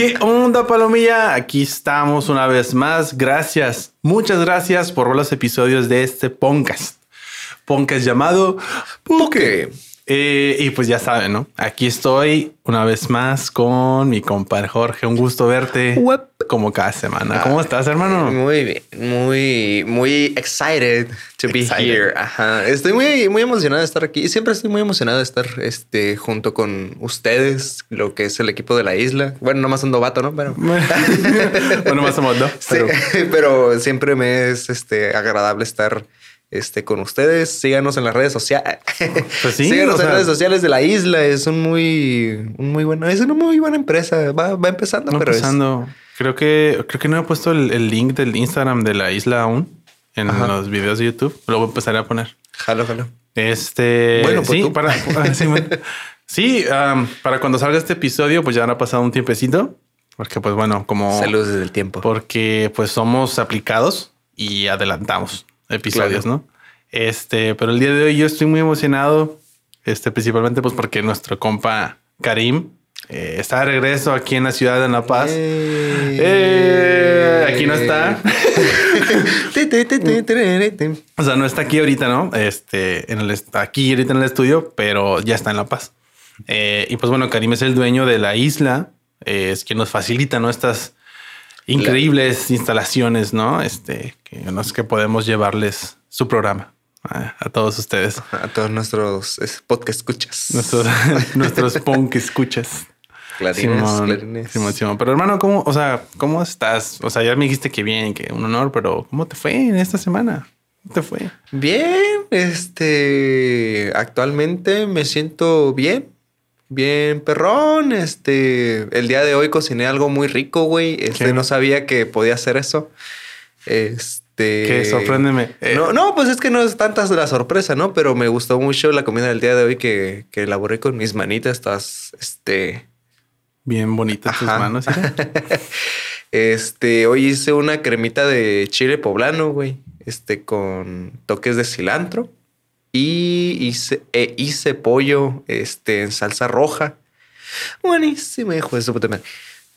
¿Qué onda, Palomilla? Aquí estamos una vez más. Gracias, muchas gracias por los episodios de este podcast. Podcast llamado Puke. Eh, y pues ya saben, ¿no? Aquí estoy una vez más con mi compadre Jorge. Un gusto verte como cada semana. ¿Cómo estás, hermano? Muy bien, muy, muy excited to be here. Ajá. Estoy muy, muy emocionado de estar aquí. Siempre estoy muy emocionado de estar este, junto con ustedes, lo que es el equipo de la isla. Bueno, nomás un novato, ¿no? Pero bueno, más somos dos. Pero... pero siempre me es este, agradable estar este, con ustedes. Síganos en las redes sociales. Pues sí, Síganos en las redes sociales de la isla. Es un muy, un muy bueno, es una muy buena empresa. Va, va empezando, pero empezando. Creo que, creo que no he puesto el, link del Instagram de la isla aún en los videos de YouTube. Lo empezaré a poner. Jalo, jalo. Este. Bueno, pues sí, para. sí, para cuando salga este episodio, pues ya han pasado un tiempecito. Porque, pues bueno, como. Saludos desde el tiempo. Porque, pues somos aplicados y adelantamos episodios, ¿no? Este, pero el día de hoy yo estoy muy emocionado, este, principalmente pues porque nuestro compa Karim eh, está de regreso aquí en la ciudad de La Paz. Eh, aquí no está. o sea, no está aquí ahorita, ¿no? Este, en el, aquí ahorita en el estudio, pero ya está en La Paz. Eh, y pues bueno, Karim es el dueño de la isla, es quien nos facilita, ¿no? Estas increíbles instalaciones, ¿no? Este, que no es que podemos llevarles su programa a, todos ustedes. A todos nuestros podcast escuchas. Nuestros, nuestros punk escuchas. Clarines, Simón, Pero hermano, ¿cómo, o sea, cómo estás? O sea, ya me dijiste que bien, que un honor, pero ¿cómo te fue en esta semana? ¿Cómo te fue? Bien, este, actualmente me siento bien Bien, perrón. Este, el día de hoy cociné algo muy rico, güey. Este, no sabía que podía hacer eso. Este. Que sorpréndeme. Eh, no, no, pues es que no es tanta la sorpresa, ¿no? Pero me gustó mucho la comida del día de hoy que, que elaboré con mis manitas. Estás, este. Bien bonitas tus manos. este, hoy hice una cremita de chile poblano, güey. Este, con toques de cilantro y hice, e hice pollo este, en salsa roja. Buenísimo, hijo de su puta madre.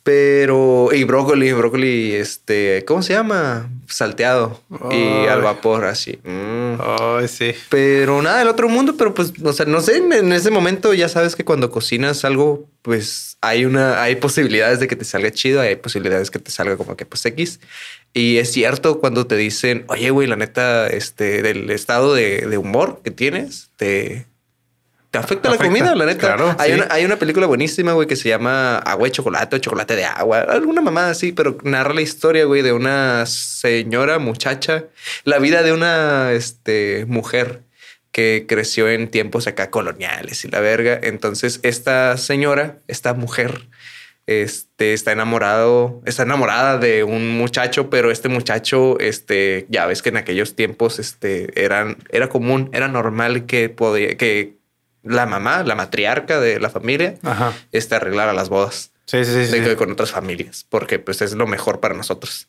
Pero, y brócoli, brócoli, este, ¿cómo se llama? Salteado y al vapor, así. Mm. sí. Pero nada del otro mundo, pero pues, o sea, no sé, en ese momento ya sabes que cuando cocinas algo, pues hay una, hay posibilidades de que te salga chido, hay posibilidades que te salga como que pues X. Y es cierto cuando te dicen, oye, güey, la neta, este, del estado de, de humor que tienes, te, te afecta, la comida, la neta. Claro, hay, una, hay una película buenísima, güey, que se llama Agua de Chocolate o Chocolate de Agua, alguna mamada así, pero narra la historia, güey, de una señora, muchacha, la vida de una este, mujer que creció en tiempos acá coloniales y la verga. Entonces, esta señora, esta mujer, este, está enamorado, está enamorada de un muchacho, pero este muchacho, este, ya ves que en aquellos tiempos, este, eran, era común, era normal que podía, que la mamá, la matriarca de la familia, este, arreglara las bodas. Sí, sí, sí, Con otras familias, porque pues es lo mejor para nosotros.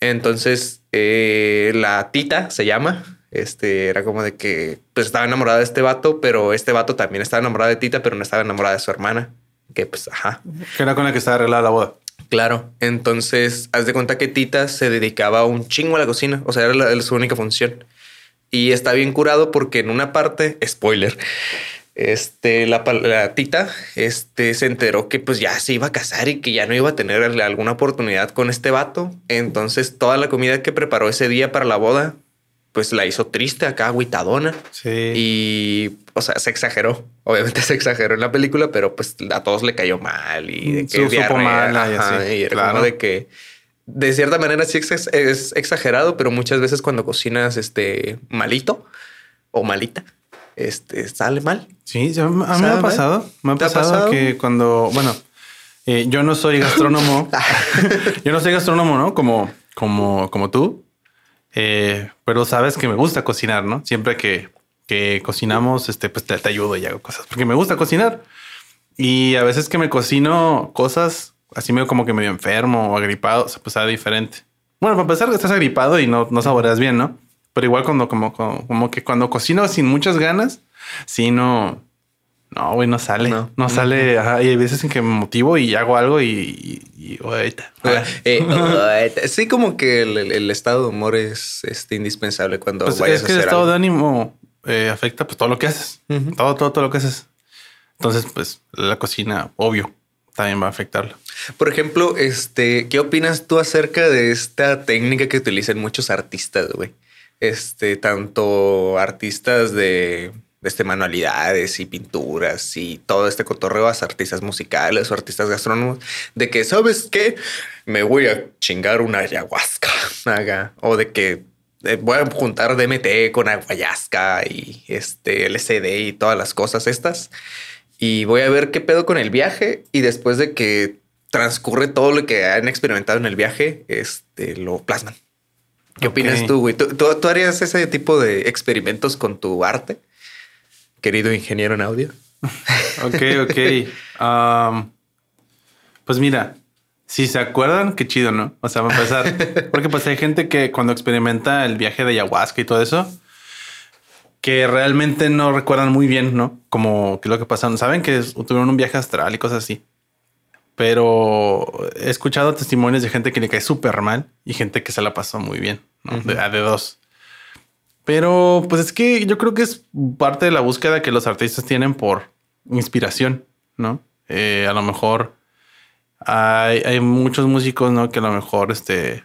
Entonces, eh, la tita se llama, este, era como de que pues estaba enamorada de este vato, pero este vato también estaba enamorado de Tita, pero no estaba enamorada de su hermana que pues, ajá. Que era con la que estaba arreglada la boda. Claro. Entonces, haz de cuenta que Tita se dedicaba un chingo a la cocina. O sea, era, su única función. Y está bien curado porque en una parte, spoiler, este, la, la, tita, este, se enteró que pues ya se iba a casar y que ya no iba a tener alguna oportunidad con este vato. Entonces, toda la comida que preparó ese día para la boda pues la hizo triste acá, aguitadona. Sí. Y, o sea, se exageró. Obviamente se exageró en la película, pero pues a todos le cayó mal y de que supo mal y, así. y claro. de que de cierta manera sí es exagerado, pero muchas veces cuando cocinas este malito o malita, este sale mal. Sí, a mí me ha pasado. Me ha pasado, que cuando, bueno, eh, yo no soy gastrónomo. yo no soy gastrónomo, ¿no? Como, como, como tú. Eh, pero sabes que me gusta cocinar, ¿no? Siempre que, que cocinamos, este, pues te, ayudo y hago cosas porque me gusta cocinar. Y a veces que me cocino cosas así medio como que medio enfermo o agripado, o sea, pues sabe diferente. Bueno, para empezar, estás agripado y no, no saboreas bien, ¿no? Pero igual cuando como, como, que cuando cocino sin muchas ganas, sí no, No, güey, no sale. No, sale. y hay veces en que me motivo y hago algo y, y, ahorita. Eh, sí, como que el, estado de humor es este, indispensable cuando pues vayas es que el estado de ánimo eh, afecta pues todo lo que haces. Todo, todo, todo lo que haces. Entonces, pues la cocina, obvio, también va a afectarlo. Por ejemplo, este, ¿qué opinas tú acerca de esta técnica que utilizan muchos artistas, güey? Este, tanto artistas de este, manualidades y pinturas y todo este cotorreo a artistas musicales o artistas gastrónomos de que, ¿sabes qué? Me voy a chingar una ayahuasca o de que eh, voy a juntar DMT con ayahuasca y este LCD y todas las cosas estas y voy a ver qué pedo con el viaje y después de que transcurre todo lo que han experimentado en el viaje, este lo plasman. ¿Qué opinas tú, güey? ¿Tú, harías ese tipo de experimentos con tu arte? querido ingeniero en audio. ok, ok. pues mira, si se acuerdan, qué chido, ¿no? O sea, va a empezar. Porque pues hay gente que cuando experimenta el viaje de ayahuasca y todo eso, que realmente no recuerdan muy bien, ¿no? Como que lo que pasaron. Saben que tuvieron un viaje astral y cosas así. Pero he escuchado testimonios de gente que le cae súper mal y gente que se la pasó muy bien, ¿no? de, de dos. Pero pues es que yo creo que es parte de la búsqueda que los artistas tienen por inspiración, ¿no? Eh, a lo mejor hay, muchos músicos, ¿no? Que a lo mejor, este,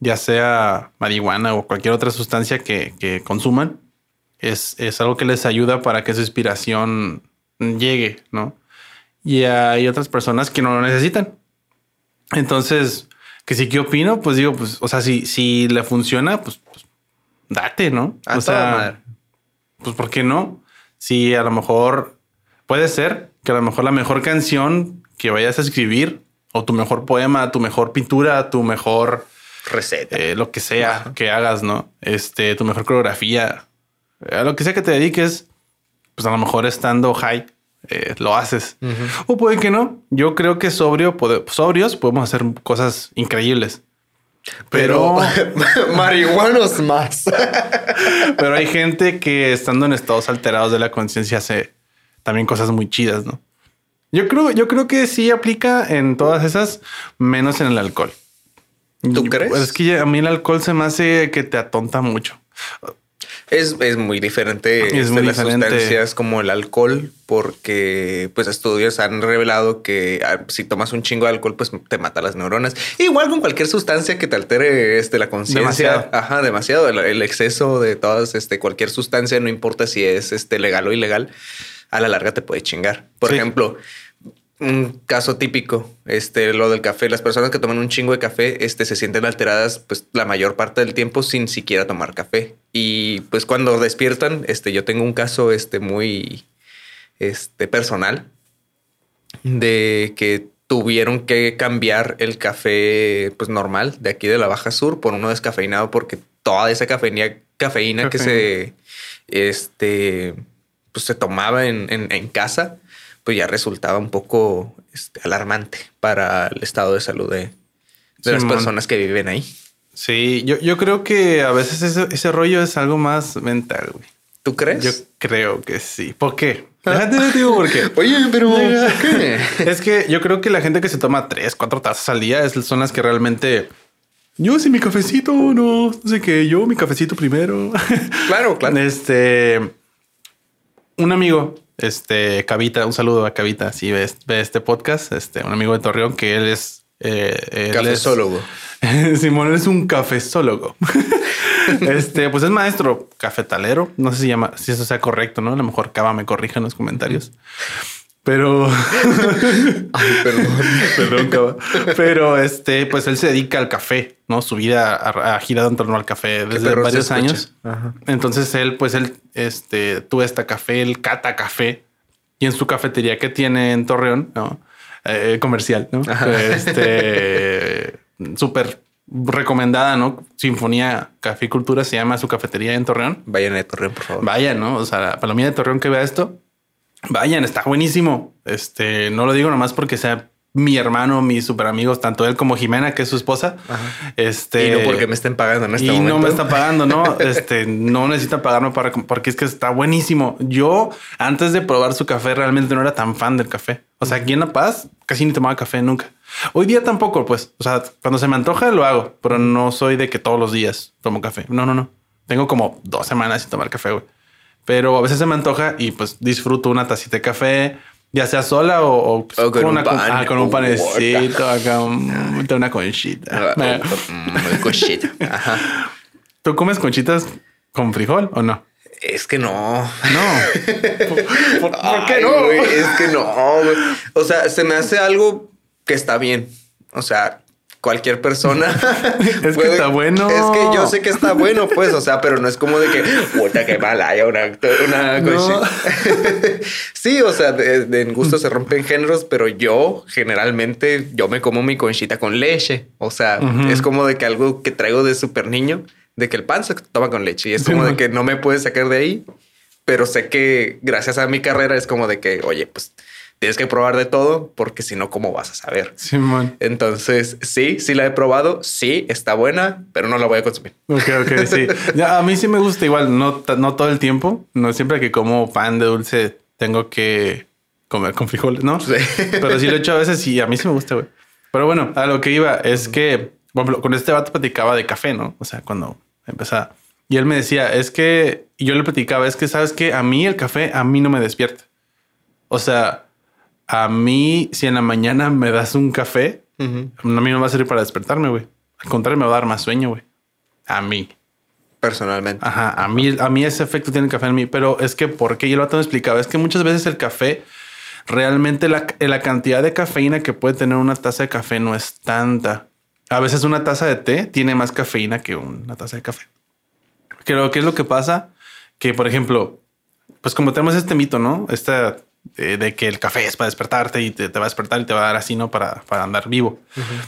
ya sea marihuana o cualquier otra sustancia que, consuman, es, es, algo que les ayuda para que su inspiración llegue, ¿no? Y hay otras personas que no lo necesitan. Entonces, que sí, ¿qué opino? Pues digo, pues, o sea, si, si le funciona, pues, pues date, ¿no? o sea, pues ¿por qué no? Si a lo mejor puede ser que a lo mejor la mejor canción que vayas a escribir o tu mejor poema, tu mejor pintura, tu mejor receta, eh, lo que sea que hagas, ¿no? Este, tu mejor coreografía, a lo que sea que te dediques, pues a lo mejor estando high, eh, lo haces. O puede que no. Yo creo que sobrio, sobrios podemos hacer cosas increíbles. Pero, marihuanos más. pero hay gente que estando en estados alterados de la conciencia hace también cosas muy chidas, ¿no? Yo creo, yo creo que sí aplica en todas esas, menos en el alcohol. ¿Tú crees? es que a mí el alcohol se me hace que te atonta mucho. Es, muy diferente es de las sustancias como el alcohol, porque pues estudios han revelado que ah, si tomas un chingo de alcohol, pues te mata las neuronas. Igual con cualquier sustancia que te altere este, la conciencia. Ajá, demasiado. El, exceso de todas, este, cualquier sustancia, no importa si es este, legal o ilegal, a la larga te puede chingar. Por ejemplo, un caso típico, este, lo del café. Las personas que toman un chingo de café, este, se sienten alteradas, pues, la mayor parte del tiempo sin siquiera tomar café. Y pues cuando despiertan, este, yo tengo un caso, este, muy, este, personal de que tuvieron que cambiar el café, pues, normal de aquí de la Baja Sur por uno descafeinado porque toda esa cafeína, cafeína que se, este, pues, se tomaba en, en casa pues ya resultaba un poco este, alarmante para el estado de salud de, las personas que viven ahí. Sí, yo, yo creo que a veces ese, rollo es algo más mental, güey. ¿Tú crees? Yo creo que sí. ¿Por qué? Déjate de digo por qué. Oye, pero ¿por qué? es que yo creo que la gente que se toma tres, cuatro tazas al día son las que realmente yo sí mi cafecito, no, no sé qué, yo mi cafecito primero. Claro, claro. Este, un amigo este, Cavita, un saludo a Cavita, si ve, este podcast, este, un amigo de Torreón que él es... Eh, cafezólogo. Simón es un cafezólogo. este, pues es maestro cafetalero. No sé si llama, si eso sea correcto, ¿no? A lo mejor Cava me corrija en los comentarios. Pero. perdón. Pero este, pues él se dedica al café, ¿no? Su vida ha, girado en torno al café desde varios años. Entonces él, pues él, este, tuvo esta café, el cata café, y en su cafetería que tiene en Torreón, ¿no? Eh, comercial, ¿no? Este súper recomendada, ¿no? Sinfonía Café y Cultura se llama su cafetería en Torreón. Vayan a Torreón, por favor. Vayan, ¿no? O sea, la palomilla de Torreón que vea esto, Vayan, está buenísimo. Este, no lo digo nomás porque sea mi hermano, mis super amigos, tanto él como Jimena, que es su esposa. Este, y no porque me estén pagando en este y no me están pagando, no, este, no necesitan pagarme para, porque es que está buenísimo. Yo, antes de probar su café, realmente no era tan fan del café. O sea, aquí en La Paz casi ni tomaba café nunca. Hoy día tampoco, pues, o sea, cuando se me antoja lo hago, pero no soy de que todos los días tomo café. No, no, no. Tengo como dos semanas sin tomar café, güey. Pero a veces se me antoja y pues disfruto una tacita de café ya sea sola o, pues, con, una, un pan, ah, con un panecito, acá una conchita. Ah, una conchita. Ajá. ¿Tú comes conchitas con frijol o no? Es que no. No. ¿Por, qué no? es que no. O sea, se me hace algo que está bien. O sea, cualquier persona. es que está bueno. Es que yo sé que está bueno, pues, o sea, pero no es como de que, puta, que mala, haya una, una sí, o sea, de, en gusto se rompen géneros, pero yo generalmente, yo me como mi conchita con leche. O sea, es como de que algo que traigo de súper niño, de que el pan se toma con leche y es como de que no me puedes sacar de ahí, pero sé que gracias a mi carrera es como de que, oye, pues tienes que probar de todo porque si no, ¿cómo vas a saber? Simón. Entonces, sí, sí la he probado. Sí, está buena, pero no la voy a consumir. Ok, ok, sí. a mí sí me gusta igual, no, no todo el tiempo. No siempre que como pan de dulce tengo que comer con frijoles, ¿no? Sí. Pero sí lo he hecho a veces y a mí sí me gusta, güey. Pero bueno, a lo que iba es que, con este vato platicaba de café, ¿no? O sea, cuando empezaba. Y él me decía, es que, y yo le platicaba, es que sabes que a mí el café, a mí no me despierta. O sea, a mí, si en la mañana me das un café, a mí no va a servir para despertarme, güey. Al contrario, me va a dar más sueño, güey. A mí. Personalmente. Ajá. A mí, a mí ese efecto tiene el café en mí. Pero es que, porque yo lo tengo explicado, es que muchas veces el café, realmente la, la cantidad de cafeína que puede tener una taza de café no es tanta. A veces una taza de té tiene más cafeína que una taza de café. Creo que es lo que pasa que, por ejemplo, pues como tenemos este mito, ¿no? Esta de, que el café es para despertarte y te, va a despertar y te va a dar así, ¿no? Para, para andar vivo.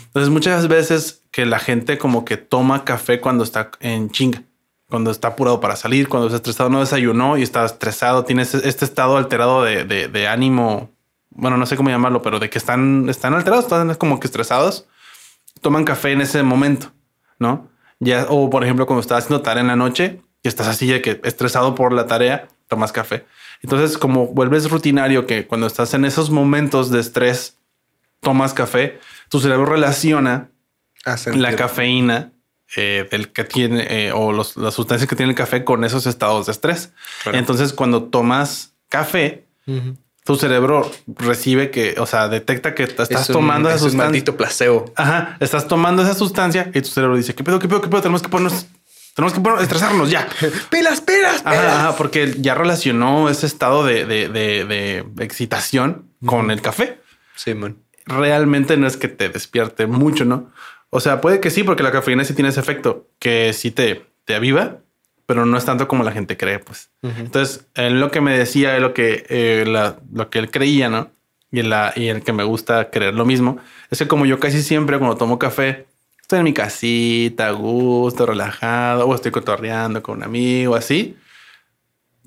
Entonces, muchas veces que la gente como que toma café cuando está en chinga, cuando está apurado para salir, cuando está estresado, no desayunó y está estresado, tiene este, este estado alterado de, de, ánimo, bueno, no sé cómo llamarlo, pero de que están, están alterados, están como que estresados, toman café en ese momento, ¿no? Ya, o por ejemplo, cuando estás haciendo tarea en la noche y estás así de que estresado por la tarea, tomas café. Entonces, como vuelves rutinario que cuando estás en esos momentos de estrés, tomas café, tu cerebro relaciona la cafeína eh, del que tiene eh, o las sustancias que tiene el café con esos estados de estrés. Entonces, cuando tomas café, tu cerebro recibe que, o sea, detecta que estás tomando esa sustancia. Un maldito placebo. Ajá, estás tomando esa sustancia y tu cerebro dice, ¿qué pedo, qué pedo, qué pedo? Tenemos que ponernos tenemos que estresarnos ya. pilas, pilas, Ajá, porque ya relacionó ese estado de, excitación con el café. Sí, man. Realmente no es que te despierte mucho, ¿no? O sea, puede que sí, porque la cafeína sí tiene ese efecto que sí te, te aviva, pero no es tanto como la gente cree, pues. Entonces, en lo que me decía, lo que, eh, lo que él creía, ¿no? Y, la, y el que me gusta creer lo mismo, es que como yo casi siempre cuando tomo café, estoy en mi casita, a gusto, relajado, o estoy cotorreando con un amigo, así.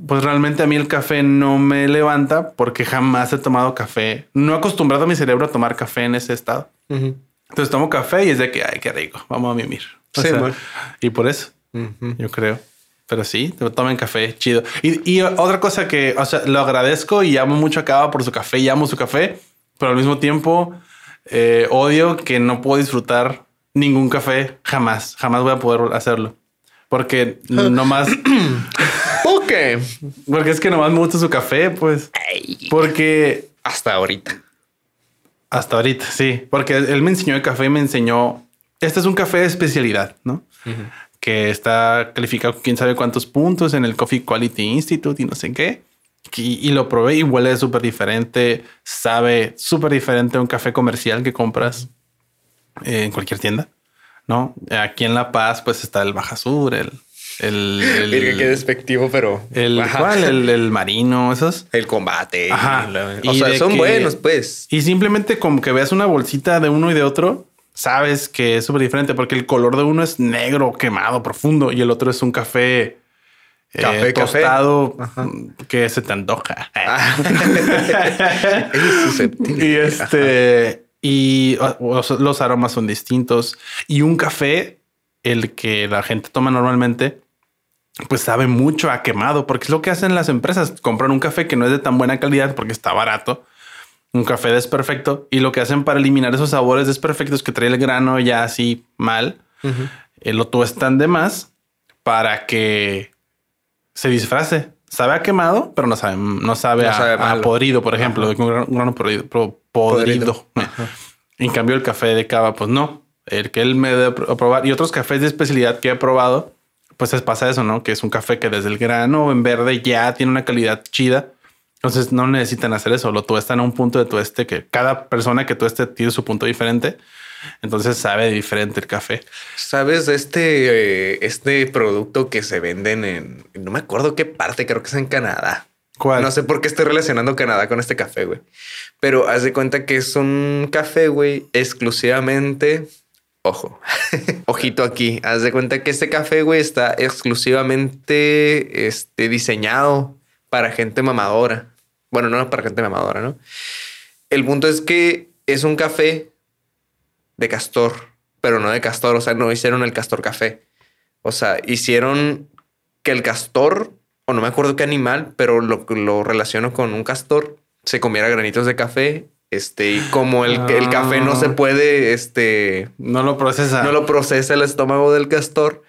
Pues realmente a mí el café no me levanta porque jamás he tomado café. No he acostumbrado a mi cerebro a tomar café en ese estado. Entonces tomo café y es de que, ay, qué rico, vamos a mimir. y por eso, yo creo. Pero sí, tomen café, chido. Y, otra cosa que, o sea, lo agradezco y amo mucho a Cava por su café y amo su café, pero al mismo tiempo eh, odio que no puedo disfrutar ningún café, jamás, jamás voy a poder hacerlo. Porque nomás. ¿Por qué? Porque es que nomás me gusta su café, pues. Porque. Hasta ahorita. Hasta ahorita, sí. Porque él me enseñó el café y me enseñó. Este es un café de especialidad, ¿no? Que está calificado quién sabe cuántos puntos en el Coffee Quality Institute y no sé qué. Y, lo probé y huele súper diferente. Sabe súper diferente a un café comercial que compras eh, en cualquier tienda, ¿no? Aquí en La Paz, pues está el Baja Sur, el... El, el qué despectivo, pero... El, ¿cuál? El, el, marino, esos. El combate. Ajá. o sea, son buenos, pues. Y simplemente como que veas una bolsita de uno y de otro, sabes que es súper diferente porque el color de uno es negro, quemado, profundo y el otro es un café... Eh, café, tostado que se te antoja. Ah. es y este y los aromas son distintos. Y un café, el que la gente toma normalmente, pues sabe mucho a quemado, porque es lo que hacen las empresas. Compran un café que no es de tan buena calidad porque está barato. Un café desperfecto y lo que hacen para eliminar esos sabores desperfectos que trae el grano ya así mal, eh, lo tuestan de más para que se disfrace. Sabe a quemado, pero no sabe, no sabe, a, podrido, por ejemplo, un grano podrido. Podrido. En cambio, el café de cava, pues no. El que él me debe probar y otros cafés de especialidad que he probado, pues es pasa eso, ¿no? Que es un café que desde el grano en verde ya tiene una calidad chida. Entonces no necesitan hacer eso, lo tuestan a un punto de tueste que cada persona que tueste tiene su punto diferente. Entonces sabe diferente el café. Sabes, este, este producto que se venden en, no me acuerdo qué parte, creo que es en Canadá. No sé por qué estoy relacionando Canadá con este café, güey. Pero haz de cuenta que es un café, güey, exclusivamente Ojo, ojito aquí. Haz de cuenta que este café, güey, está exclusivamente este, diseñado para gente mamadora. Bueno, no para gente mamadora, ¿no? El punto es que es un café de castor, pero no de castor. O sea, no hicieron el castor café. O sea, hicieron que el castor, o no me acuerdo qué animal, pero lo, lo relaciono con un castor, se comiera granitos de café este, y como el, el café no se ah. puede, este... No lo procesa. No lo procesa el estómago del castor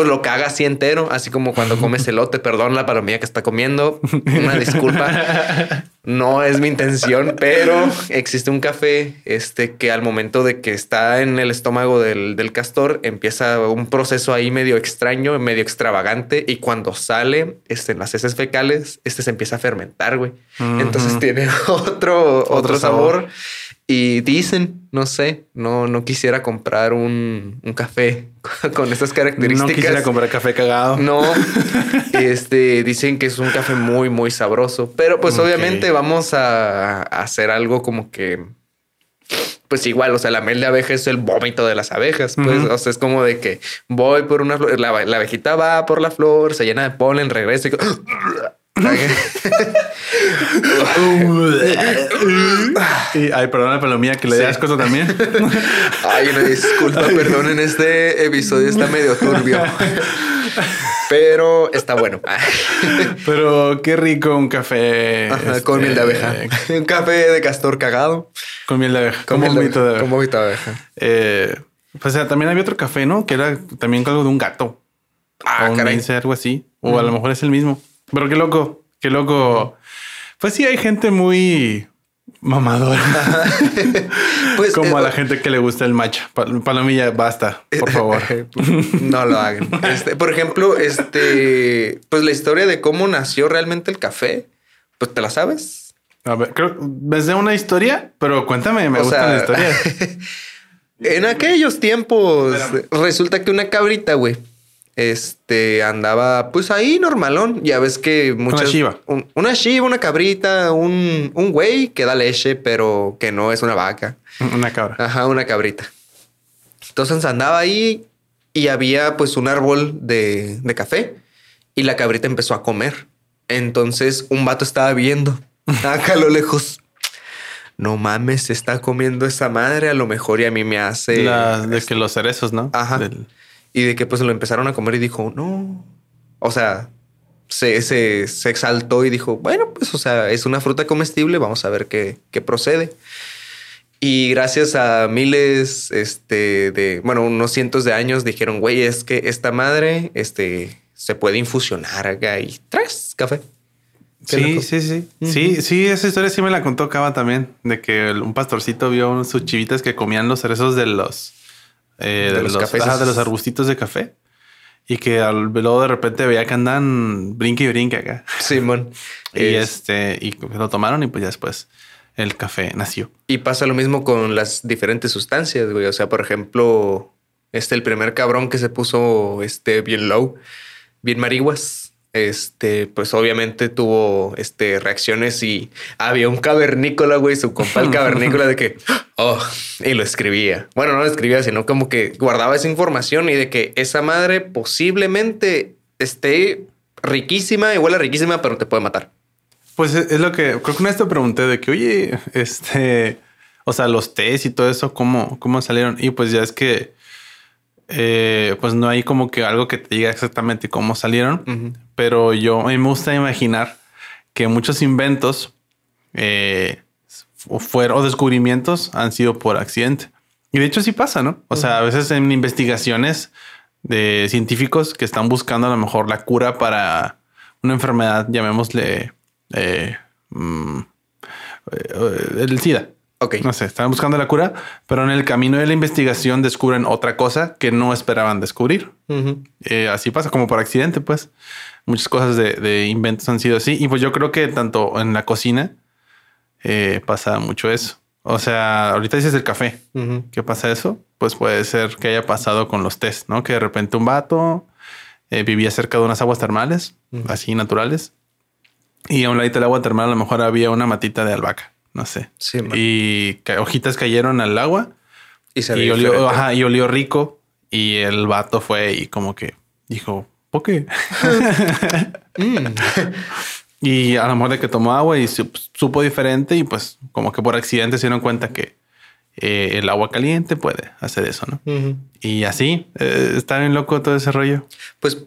pues lo caga así entero, así como cuando comes elote. Perdón la palomilla que está comiendo. Una disculpa. No es mi intención, pero existe un café este, que al momento de que está en el estómago del, castor empieza un proceso ahí medio extraño, medio extravagante. Y cuando sale este, en las heces fecales, este se empieza a fermentar, güey. Entonces tiene otro, otro, sabor. Y dicen, no sé, no, no quisiera comprar un, café con estas características. No quisiera comprar café cagado. No, este, dicen que es un café muy, muy sabroso. Pero pues obviamente vamos a, hacer algo como que pues igual, o sea, la miel de abeja es el vómito de las abejas. Pues, o sea, es como de que voy por una flor, la, la, abejita va por la flor, se llena de polen, regresa y y, ay, perdona, Palomía, que le sí. das cosas también. ay, una disculpa, perdón, en este episodio está medio turbio. Pero está bueno. Pero qué rico un café. con miel de abeja. Este, un café de castor cagado. Con miel de abeja. Con, vómito de, abeja. Con vómito de abeja. Eh, pues también había otro café, ¿no? Que era también algo de un gato. Ah, o un algo así. O a lo mejor es el mismo. Pero qué loco, qué loco. Pues sí, hay gente muy mamadora. pues como a la eh, gente que le gusta el matcha. Palomilla, basta, por favor. no lo hagan. Este, por ejemplo, este, pues la historia de cómo nació realmente el café, pues te la sabes. A ver, creo ves de una historia, pero cuéntame, me gusta la historia. en aquellos tiempos, resulta que una cabrita, güey, este andaba pues ahí normalón. Ya ves que muchas. Una shiva. una shiva, una cabrita, un, un güey que da leche, pero que no es una vaca. Una cabra. Ajá, una cabrita. Entonces andaba ahí y había pues un árbol de, de café y la cabrita empezó a comer. Entonces un vato estaba viendo acá a lo lejos. No mames, se está comiendo esa madre. A lo mejor y a mí me hace. de que los cerezos, ¿no? Ajá. Y de que pues lo empezaron a comer y dijo, no. O sea, se, se, se, exaltó y dijo, bueno, pues, o sea, es una fruta comestible, vamos a ver qué, qué procede. Y gracias a miles, este, de, bueno, unos cientos de años dijeron, güey, es que esta madre, este, se puede infusionar acá y traes café. Sí, sí, sí. Sí, sí, esa historia sí me la contó Cava también, de que un pastorcito vio sus chivitas que comían los cerezos de los eh, de, los, cafés. de los arbustitos de café. Y que al, luego de repente veía que andan brinque y brinque acá. Simón. y este, y lo tomaron y pues ya después el café nació. Y pasa lo mismo con las diferentes sustancias, güey. O sea, por ejemplo, este, el primer cabrón que se puso este bien low, bien marihuas este, pues obviamente tuvo este, reacciones y había un cavernícola, güey, su compa el cavernícola de que, oh, y lo escribía. Bueno, no lo escribía, sino como que guardaba esa información y de que esa madre posiblemente esté riquísima, igual a riquísima, pero te puede matar. Pues es lo que creo que una vez te pregunté de que, oye, este, O sea, los test y todo eso, ¿cómo, cómo salieron? Y pues ya es que, eh, pues no hay como que algo que te diga exactamente cómo salieron, pero yo me gusta imaginar que muchos inventos eh, fueron, o descubrimientos han sido por accidente. Y de hecho sí pasa, ¿no? O sea, a veces en investigaciones de científicos que están buscando a lo mejor la cura para una enfermedad, llamémosle eh, mm, el SIDA. Ok. No sé, están buscando la cura, pero en el camino de la investigación descubren otra cosa que no esperaban descubrir. Eh, así pasa, como por accidente, pues. Muchas cosas de, inventos han sido así. Y pues yo creo que tanto en la cocina pasa mucho eso. O sea, ahorita dices el café. ¿Qué pasa eso? Pues puede ser que haya pasado con los test, ¿no? Que de repente un vato eh, vivía cerca de unas aguas termales, así naturales. Y a un ladito del agua termal a lo mejor había una matita de albahaca, no sé. Sí, y hojitas cayeron al agua y, se y olió, ajá, y olió rico. Y el vato fue y como que dijo, ¿por qué? Mm. Y a lo mejor de que tomó agua y supo diferente y pues como que por accidente se dieron cuenta que eh, el agua caliente puede hacer eso, ¿no? Y así, eh, está bien loco todo ese rollo. Pues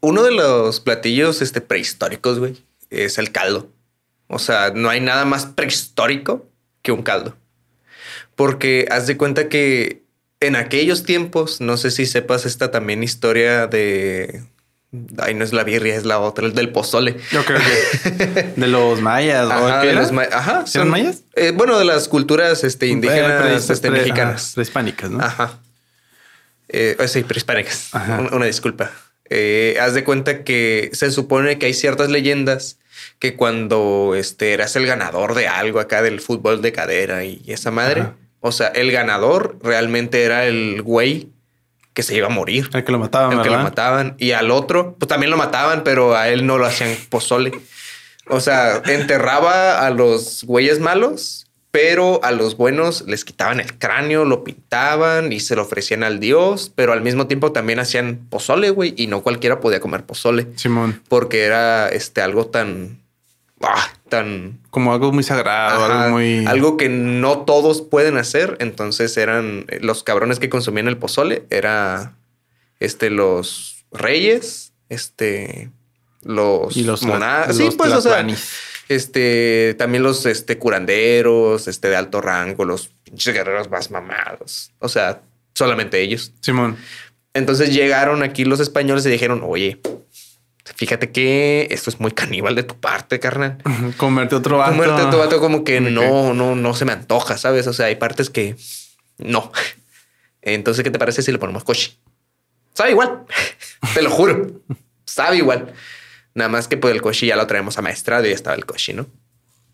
uno de los platillos este, prehistóricos, güey, es el caldo. O sea, no hay nada más prehistórico que un caldo. Porque haz de cuenta que en aquellos tiempos, no sé si sepas esta también historia de Ay, no es la birria, es la otra, el del pozole. Creo que de los mayas. Ajá, de los ajá ¿Son mayas? Eh, bueno, de las culturas este, indígenas este, mexicanas. prehispánicas, ¿no? Ajá. Eh, sí, prehispánicas. Una, disculpa. Eh, haz de cuenta que se supone que hay ciertas leyendas que cuando este, eras el ganador de algo acá del fútbol de cadera y esa madre, o sea, el ganador realmente era el güey que se iba a morir. El que lo mataban, El que lo mataban. Y al otro, pues también lo mataban, pero a él no lo hacían pozole. O sea, enterraba a los güeyes malos, pero a los buenos les quitaban el cráneo, lo pintaban y se lo ofrecían al dios, pero al mismo tiempo también hacían pozole, güey, y no cualquiera podía comer pozole. Simón. Porque era este algo tan ah, tan como algo muy sagrado, algo muy algo que no todos pueden hacer. Entonces eran los cabrones que consumían el pozole, era este los reyes, este los y los sí, pues o sea, este también los este curanderos, este de alto rango, los pinches guerreros más mamados. O sea, solamente ellos. Simón. Entonces llegaron aquí los españoles y dijeron, oye, Fíjate que esto es muy caníbal de tu parte, carnal. Comerte otro vato. Comerte otro vato como que no, no, no se me antoja, ¿sabes? O sea, hay partes que no. Entonces, ¿qué te parece si le ponemos coche? Sabe igual. Te lo juro. Sabe igual. Nada más que pues el coche ya lo traemos a maestrado y ya estaba el coche, ¿no?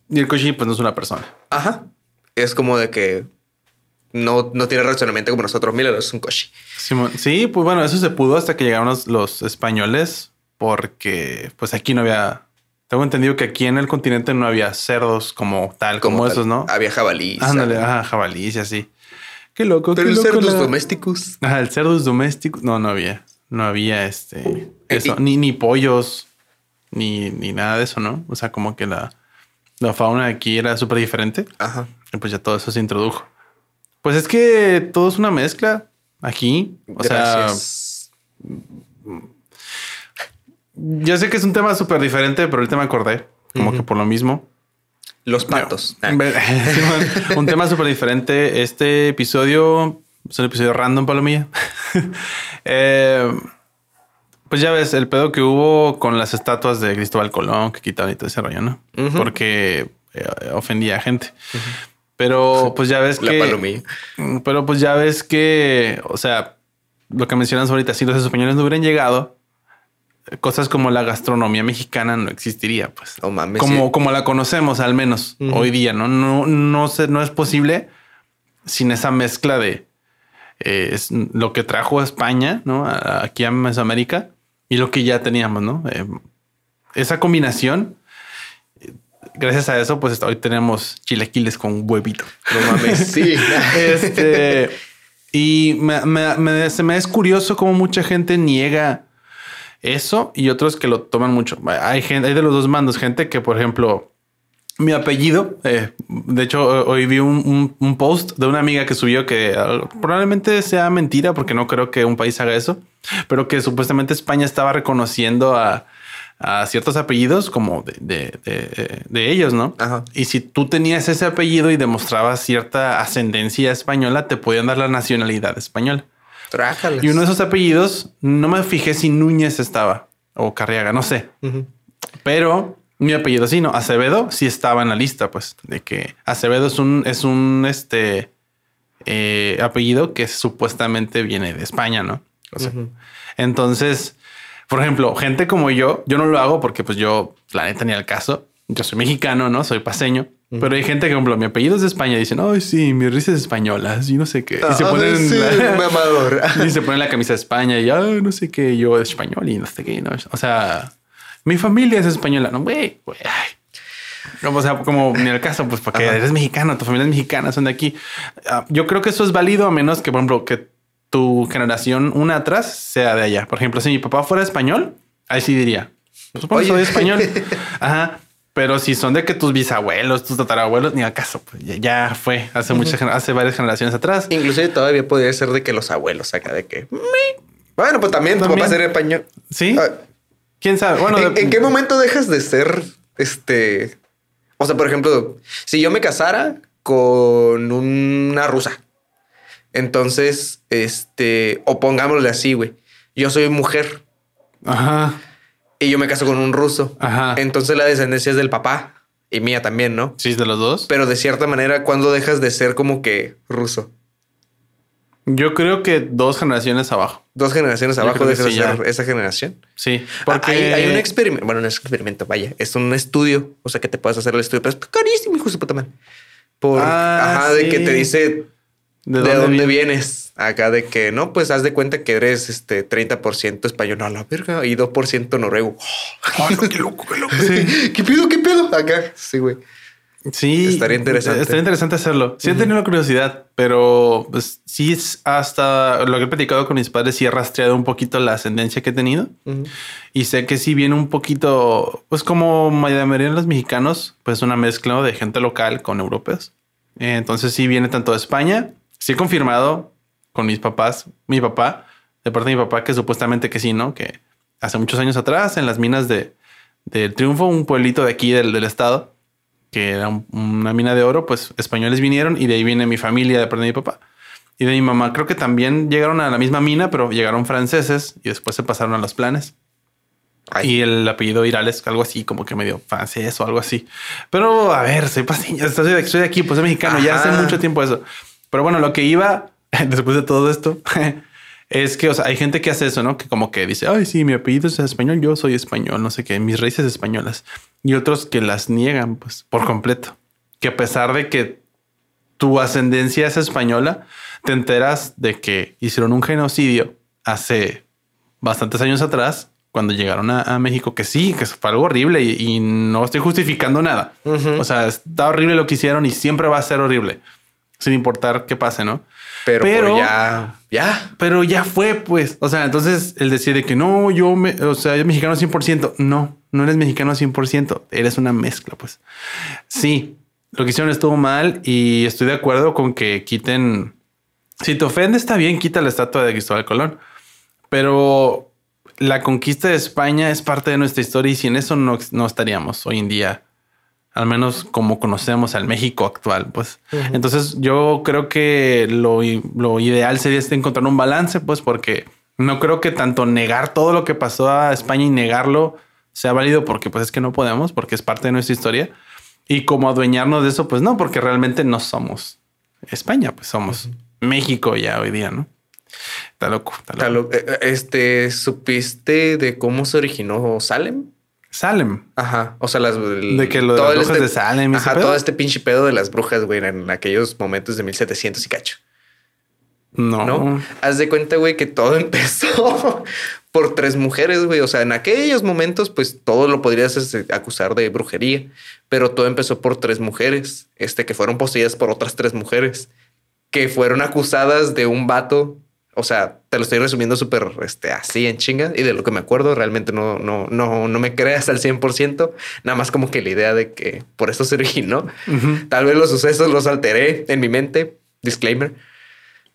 Y el coche pues no es una persona. Ajá. Es como de que no, no tiene razonamiento como nosotros. Mira, es un coche. Sí, pues bueno, eso se pudo hasta que llegaron los españoles porque pues aquí no había, tengo entendido que aquí en el continente no había cerdos como tal, como, esos, ¿no? Había jabalíes. Ándale, ajá, jabalíes y así. Qué loco. Pero qué loco cerdos domésticos. Ajá, el cerdos domésticos. No, no había. No había este. Eso. Ni, ni pollos. Ni, ni nada de eso, ¿no? O sea, como que la, la fauna aquí era súper diferente. Ajá. Y pues ya todo eso se introdujo. Pues es que todo es una mezcla aquí. O Gracias. sea, yo sé que es un tema súper diferente, pero ahorita me acordé, como que por lo mismo. Los patos. un tema súper diferente. Este episodio es un episodio random, Palomilla. eh, pues ya ves el pedo que hubo con las estatuas de Cristóbal Colón que quitaron y todo ese rollo, ¿no? Porque eh, ofendía a gente. Pero pues ya ves que. Palomilla. Pero pues ya ves que, o sea, lo que mencionas ahorita, si los españoles no hubieran llegado, cosas como la gastronomía mexicana no existiría, pues. Como, como la conocemos, al menos hoy día, ¿no? No, no, no es posible sin esa mezcla de eh, lo que trajo España, ¿no? aquí a Mesoamérica y lo que ya teníamos, ¿no? Eh, esa combinación, gracias a eso, pues hoy tenemos chilequiles con huevito. No mames, sí. este, y me, se me es curioso cómo mucha gente niega eso y otros que lo toman mucho. Hay gente, hay de los dos mandos, gente que, por ejemplo, mi apellido. Eh, de hecho, hoy vi un, post de una amiga que subió que ah, probablemente sea mentira porque no creo que un país haga eso, pero que supuestamente España estaba reconociendo a, ciertos apellidos como de, ellos, ¿no? Y si tú tenías ese apellido y demostrabas cierta ascendencia española, te podían dar la nacionalidad española. Y uno de esos apellidos, no me fijé si Núñez estaba o Carriaga, no sé. Pero mi apellido sí, no. Acevedo sí estaba en la lista, pues, de que Acevedo es un, es un este eh, apellido que supuestamente viene de España, ¿no? entonces, por ejemplo, gente como yo, yo no lo hago porque, pues, yo, la neta, ni al caso. Yo soy mexicano, ¿no? Soy paseño. Pero hay gente que, por ejemplo, mi apellido es de España y dicen, ay, sí, mi risa es española, y no sé qué. y se ah, ponen la, y se ponen la camisa de España y ay, no sé qué, yo es español y no sé qué. ¿no? O sea, mi familia es española. No, güey, güey. No, o sea, como en el caso, pues porque eres mexicano, tu familia es mexicana, son de aquí. Ah, yo creo que eso es válido a menos que, por ejemplo, que tu generación una atrás sea de allá. Por ejemplo, si mi papá fuera español, ahí sí diría, supongo que soy español. Ajá. Pero si son de que tus bisabuelos, tus tatarabuelos, ni acaso, pues ya, fue hace muchas, hace varias generaciones atrás. Inclusive todavía podría ser de que los abuelos acá de que. Bueno, pues también, tu papá ser español. Sí. Ah, ¿Quién sabe? Bueno, ¿En, qué momento dejas de ser este? O sea, por ejemplo, si yo me casara con una rusa, entonces, este, o pongámosle así, güey, yo soy mujer. Ajá. Y yo me caso con un ruso. Ajá. Entonces la descendencia es del papá y mía también, ¿no? Sí, de los dos. Pero de cierta manera, ¿cuándo dejas de ser como que ruso? Yo creo que dos generaciones abajo. Dos generaciones abajo de esa generación. Sí, ah, porque hay, un experimento. Bueno, no es experimento, vaya, es un estudio. O sea, que te puedes hacer el estudio, pero es carísimo, hijo de puta madre. Por, ah, ajá, de que te dice de dónde, vienes. Acá de que no, pues haz de cuenta que eres este 30% español a la verga y 2% noruego. qué loco, qué loco. ¿Qué pedo? ¿Qué pedo? Acá. Sí, güey. Sí, estaría interesante. Estaría interesante hacerlo. Sí, he tenido la curiosidad, pero pues, sí, es hasta lo que he platicado con mis padres, sí he rastreado un poquito la ascendencia que he tenido. Y sé que sí viene un poquito, pues como mayoría de los mexicanos, pues una mezcla de gente local con europeos. Entonces sí viene tanto de España. Sí he confirmado con mis papás, mi papá, de parte de mi papá, que supuestamente que sí, ¿no? Que hace muchos años atrás, en las minas de, del Triunfo, un pueblito de aquí del, del estado, que era una mina de oro, pues españoles vinieron y de ahí viene mi familia de parte de mi papá. Y de mi mamá creo que también llegaron a la misma mina, pero llegaron franceses y después se pasaron a los planes. Y el apellido Irales, algo así, como que medio francés o algo así. Pero a ver, soy paseño, estoy de aquí, pues soy mexicano, ya hace mucho tiempo eso. Pero bueno, lo que iba después de todo esto es que, o sea, hay gente que hace eso, ¿no? Que como que dice, ay, sí, mi apellido es español, yo soy español, no sé qué, mis raíces españolas. Y otros que las niegan, pues, por completo. Que a pesar de que tu ascendencia es española, te enteras de que hicieron un genocidio hace bastantes años atrás, cuando llegaron a, México, que sí, que fue algo horrible y, no estoy justificando nada. O sea, está horrible lo que hicieron y siempre va a ser horrible, sin importar qué pase, ¿no? Pero, ya, ya. Pero ya fue, pues. O sea, entonces el decir de que no, yo, me, o sea, yo mexicano 100%. No, no eres mexicano 100%. Eres una mezcla, pues. Sí, lo que hicieron estuvo mal y estoy de acuerdo con que quiten. Si te ofende, está bien, quita la estatua de Cristóbal Colón. Pero la conquista de España es parte de nuestra historia y sin eso no, no estaríamos hoy en día al menos como conocemos al México actual, pues. Entonces yo creo que lo, lo, ideal sería este encontrar un balance, pues, porque no creo que tanto negar todo lo que pasó a España y negarlo sea válido, porque pues es que no podemos, porque es parte de nuestra historia. Y como adueñarnos de eso, pues no, porque realmente no somos España, pues somos México ya hoy día, ¿no? Está loco, está loco. Eh, eh, este, ¿supiste de cómo se originó Salem? Salem. Ajá. O sea, las. de que lo de las brujas este, de Salem. Ajá, todo este pinche pedo de las brujas, güey, en aquellos momentos de 1700 y cacho. No. ¿No? Haz de cuenta, güey, que todo empezó por tres mujeres, güey. O sea, en aquellos momentos, pues todo lo podrías este, acusar de brujería, pero todo empezó por tres mujeres, este, que fueron poseídas por otras tres mujeres, que fueron acusadas de un vato O sea, te lo estoy resumiendo súper este, así en chinga y de lo que me acuerdo, realmente no, no, no, no me creas al 100%, nada más como que la idea de que por eso se originó. Tal vez los sucesos los alteré en mi mente, disclaimer,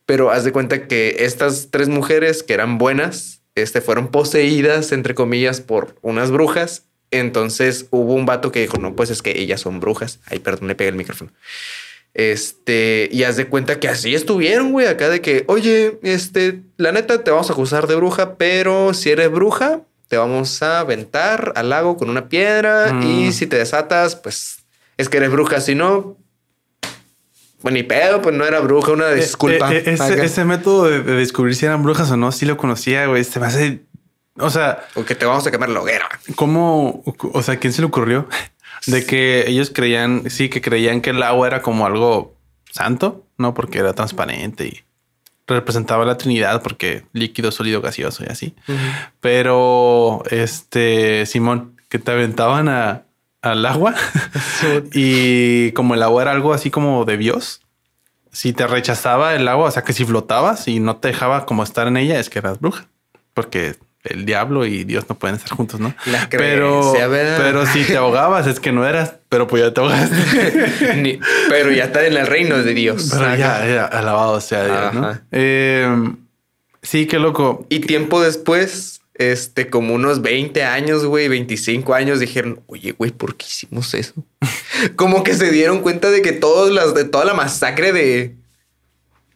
pero haz de cuenta que estas tres mujeres que eran buenas, este, fueron poseídas, entre comillas, por unas brujas. Entonces hubo un vato que dijo, no, pues es que ellas son brujas. Ay, perdón, le pegué el micrófono. Este, y haz de cuenta que así estuvieron, güey, acá de que, oye, este, la neta te vamos a acusar de bruja, pero si eres bruja, te vamos a aventar al lago con una piedra y mm. si te desatas, pues es que eres bruja, si no, pues ni pedo, pues no era bruja, una eh, disculpa. Eh, ese, método de, descubrir si eran brujas o no, sí lo conocía, güey, se me hace, o sea... O que te vamos a quemar la hoguera. ¿Cómo, o sea, quién se le ocurrió? De que ellos creían, sí, que creían que el agua era como algo santo, ¿no? Porque era transparente y representaba la Trinidad porque líquido, sólido, gaseoso y así. Pero este Simón, que te aventaban a, al agua y como el agua era algo así como de Dios, si te rechazaba el agua, o sea que si flotabas y no te dejaba como estar en ella, es que eras bruja, porque el diablo y Dios no pueden estar juntos, ¿no? pero, pero si te ahogabas es que no eras, pero pues ya te ahogaste. pero ya está en el reino de Dios. Pero ya, alabado sea Dios, ¿no? Em, sí, qué loco. Y tiempo después, este, como unos 20 años, güey, 25 años, dijeron, oye, güey, ¿por qué hicimos eso? como que se dieron cuenta de que todas las, de toda la masacre de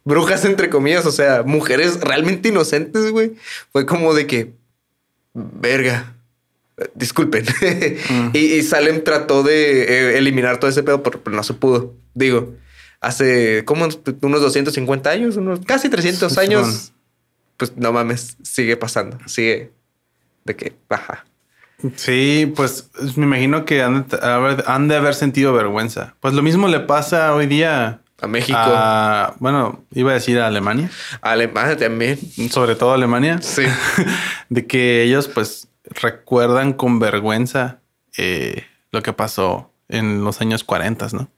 brujas, entre comillas, o sea, mujeres realmente inocentes, güey, fue como de que, verga. Disculpen. Mm. y, Salem trató de eh, eliminar todo ese pedo, pero no se pudo. Digo, hace como unos 250 años, unos casi 300 años. Pues no mames, sigue pasando. Sigue de que baja. Sí, pues me imagino que han de, haber sentido vergüenza. Pues lo mismo le pasa hoy día a México. bueno, iba a decir a Alemania. Alemania también. Sobre todo Alemania. Sí. de que ellos pues recuerdan con vergüenza eh, lo que pasó en los años 40, ¿no?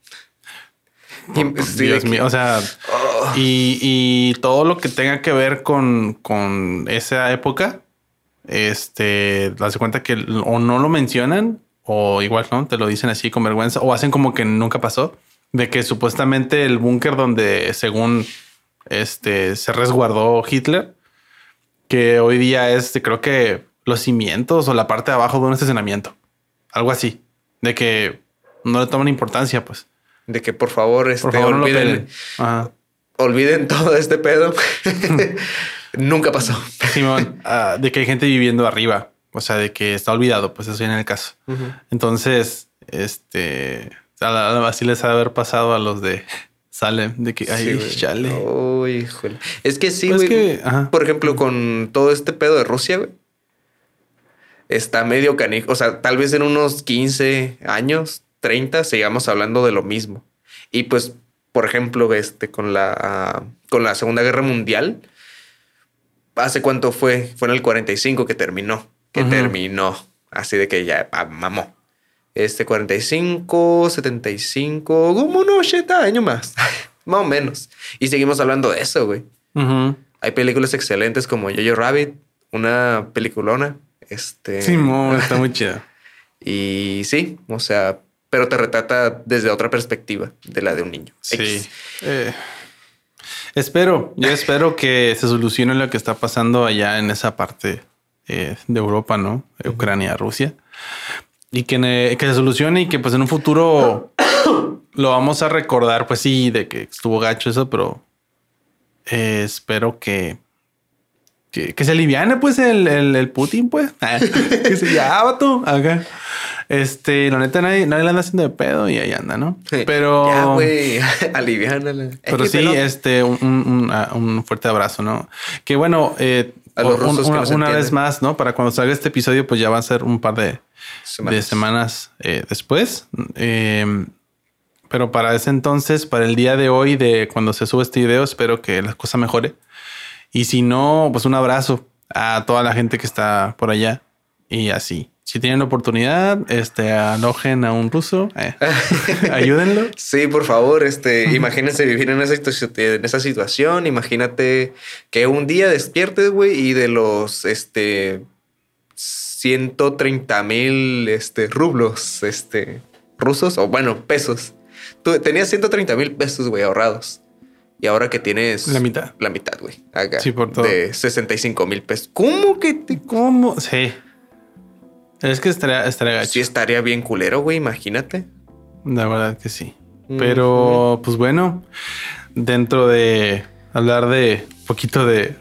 Dios mío, o sea, oh. y, todo lo que tenga que ver con, con esa época, este, das cuenta que o no lo mencionan o igual, ¿no? Te lo dicen así con vergüenza o hacen como que nunca pasó de que supuestamente el búnker donde según este se resguardó Hitler, que hoy día es, creo que los cimientos o la parte de abajo de un estacionamiento, algo así, de que no le toman importancia, pues. De que por favor, este, olviden, olviden todo este pedo. Nunca pasó. Simón, ah, de que hay gente viviendo arriba, o sea, de que está olvidado, pues eso en el caso. Entonces, este, Así les ha de haber pasado a los de Salem, de que, ay, chale. Es que sí, pues güey. Por ejemplo, con todo este pedo de Rusia, güey. Está medio canijo. O sea, tal vez en unos 15 años, 30, sigamos hablando de lo mismo. Y pues, por ejemplo, este, con la, con la Segunda Guerra Mundial, ¿hace cuánto fue? Fue en el 45 que terminó. Que terminó. Así de que ya ah, mamó. Este 45, 75, como unos 80 años más, más o menos. Y seguimos hablando de eso, güey. Hay películas excelentes como Jojo Rabbit, una peliculona. Este. Sí, está muy chida. y sí, o sea, pero te retrata desde otra perspectiva de la de un niño. Sí. Eh, espero, yo espero que se solucione lo que está pasando allá en esa parte eh, de Europa, ¿no? Ucrania, Rusia y que, que se solucione y que pues en un futuro lo vamos a recordar, pues sí, de que estuvo gacho eso, pero eh, espero que, que, se aliviane pues el, el, Putin, pues. que se ya, vato, acá. Este, la neta, nadie, nadie le anda haciendo de pedo y ahí anda, ¿no? Pero. Ya, güey. Pero sí, este, un, un, fuerte abrazo, ¿no? Que bueno, eh, una, vez más, ¿no? Para cuando salga este episodio, pues ya va a ser un par de, de semanas eh, después. Em, pero para ese entonces, para el día de hoy, de cuando se sube este video, espero que la cosa mejore. Y si no, pues un abrazo a toda la gente que está por allá y así. Si tienen la oportunidad, este, alojen a un ruso, eh, ayúdenlo. Sí, por favor, este, imagínense vivir en esa, en esa situación, imagínate que un día despiertes, güey, y de los, este, 130 mil, este, rublos, este, rusos, o bueno, pesos. Tú tenías 130 mil pesos, güey, ahorrados. Y ahora que tienes... La mitad. La mitad, güey. Sí, por todo. De 65 mil pesos. ¿Cómo que te... ¿Cómo? Sí. Es que estaría, estaría gacho. Sí, estaría bien culero, güey, imagínate. La verdad que sí. Pero, pues bueno, dentro de hablar de poquito de,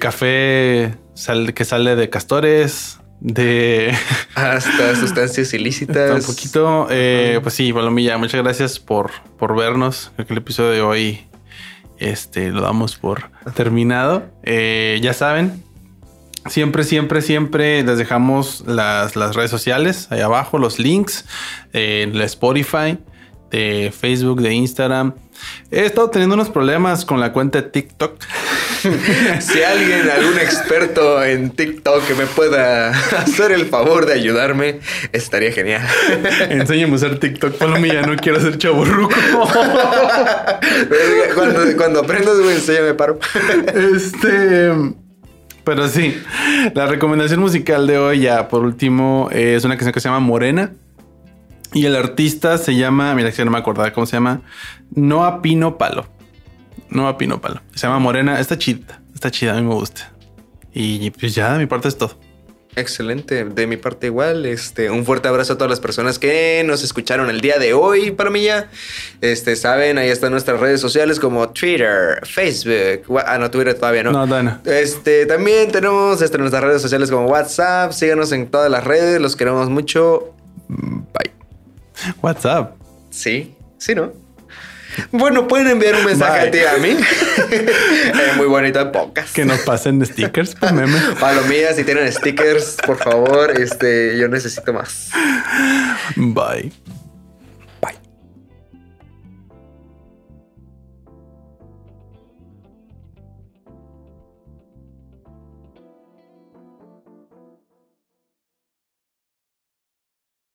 café que sale de castores, de hasta sustancias ilícitas. un poquito, eh, pues sí, Palomilla, muchas gracias por, por vernos. Creo que el episodio de hoy este, lo damos por terminado. Eh, ya saben, Siempre, siempre, siempre les dejamos las, redes sociales ahí abajo, los links, en la Spotify, de Facebook, de Instagram. He estado teniendo unos problemas con la cuenta de TikTok. si alguien, algún experto en TikTok que me pueda hacer el favor de ayudarme, estaría genial. Enséñame a usar TikTok, Palomilla, no quiero ser chaburruco. cuando, cuando aprendas, enséñame, paro. Este... Pero sí, la recomendación musical de hoy, ya por último, es una canción que se llama Morena. Y el artista se llama, mira, si no me acordaba cómo se llama, Noa Pino Palo. Noa Pino Palo. Se llama Morena. Está chida, está chida, a mí me gusta. Y pues ya, de mi parte es todo. Excelente, de mi parte igual, este, un fuerte abrazo a todas las personas que nos escucharon el día de hoy, para mí ya, este, saben, ahí están nuestras redes sociales como Twitter, Facebook, ah, no, Twitter todavía no. No, no. Este, también tenemos este, nuestras redes sociales como WhatsApp, síganos en todas las redes, los queremos mucho, bye. WhatsApp. Sí, sí, ¿no? Bueno, pueden enviar un mensaje a ti a mí. es muy bonito de pocas. Que nos pasen stickers, pues meme. Palomillas, si tienen stickers, por favor, este, yo necesito más. Bye.